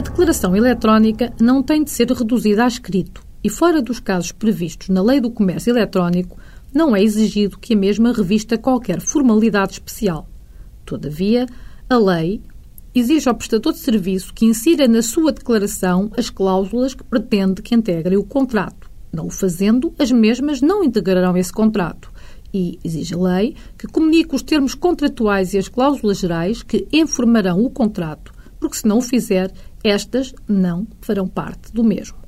declaração eletrónica não tem de ser reduzida a escrito e, fora dos casos previstos na Lei do Comércio Eletrónico, não é exigido que a mesma revista qualquer formalidade especial. Todavia, a lei exige ao prestador de serviço que insira na sua declaração as cláusulas que pretende que integrem o contrato. Não o fazendo, as mesmas não integrarão esse contrato. E exige a lei que comunique os termos contratuais e as cláusulas gerais que informarão o contrato, porque se não o fizer, estas não farão parte do mesmo.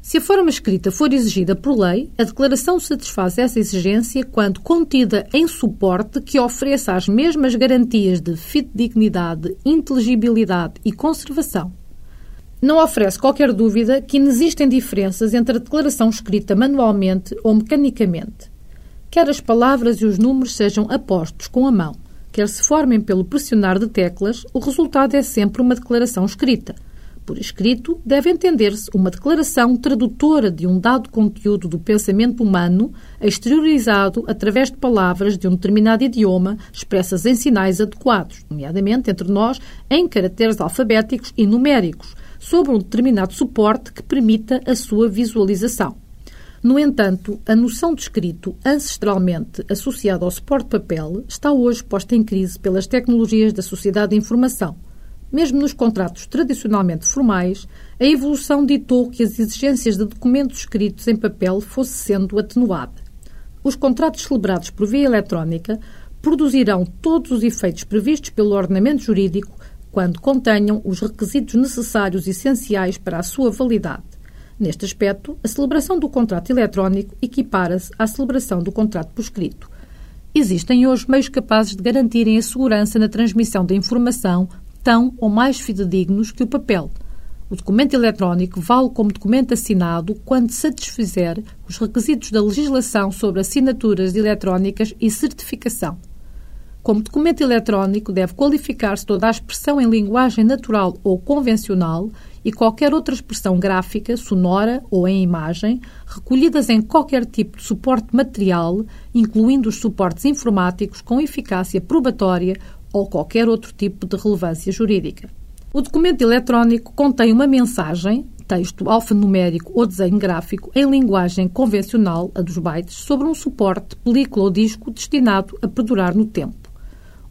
Se a forma escrita for exigida por lei, a declaração satisfaz essa exigência quando contida em suporte que ofereça as mesmas garantias de fidedignidade, inteligibilidade e conservação. Não oferece qualquer dúvida que inexistem diferenças entre a declaração escrita manualmente ou mecanicamente. Quer as palavras e os números sejam apostos com a mão, quer se formem pelo pressionar de teclas, o resultado é sempre uma declaração escrita – por escrito, deve entender-se uma declaração tradutora de um dado conteúdo do pensamento humano, exteriorizado através de palavras de um determinado idioma expressas em sinais adequados, nomeadamente entre nós em caracteres alfabéticos e numéricos, sobre um determinado suporte que permita a sua visualização. No entanto, a noção de escrito, ancestralmente associada ao suporte papel, está hoje posta em crise pelas tecnologias da sociedade de informação mesmo nos contratos tradicionalmente formais, a evolução ditou que as exigências de documentos escritos em papel fosse sendo atenuada. Os contratos celebrados por via eletrónica produzirão todos os efeitos previstos pelo ordenamento jurídico quando contenham os requisitos necessários e essenciais para a sua validade. Neste aspecto, a celebração do contrato eletrónico equipara-se à celebração do contrato por escrito. Existem hoje meios capazes de garantirem a segurança na transmissão da informação tão ou mais fidedignos que o papel. O documento eletrónico vale como documento assinado quando satisfizer os requisitos da legislação sobre assinaturas eletrónicas e certificação. Como documento eletrónico, deve qualificar-se toda a expressão em linguagem natural ou convencional e qualquer outra expressão gráfica, sonora ou em imagem, recolhidas em qualquer tipo de suporte material, incluindo os suportes informáticos com eficácia probatória ou qualquer outro tipo de relevância jurídica. O documento eletrónico contém uma mensagem, texto alfanumérico ou desenho gráfico em linguagem convencional, a dos bytes, sobre um suporte, película ou disco destinado a perdurar no tempo.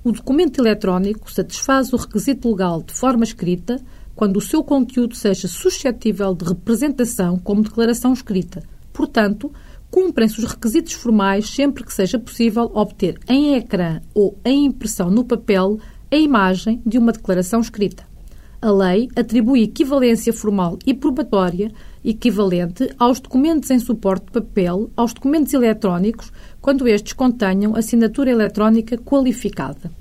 O documento eletrónico satisfaz o requisito legal de forma escrita quando o seu conteúdo seja suscetível de representação como declaração escrita. Portanto, cumprem-se os requisitos formais sempre que seja possível obter em ecrã ou em impressão no papel a imagem de uma declaração escrita. A lei atribui equivalência formal e probatória equivalente aos documentos em suporte de papel aos documentos eletrónicos quando estes contenham assinatura eletrónica qualificada.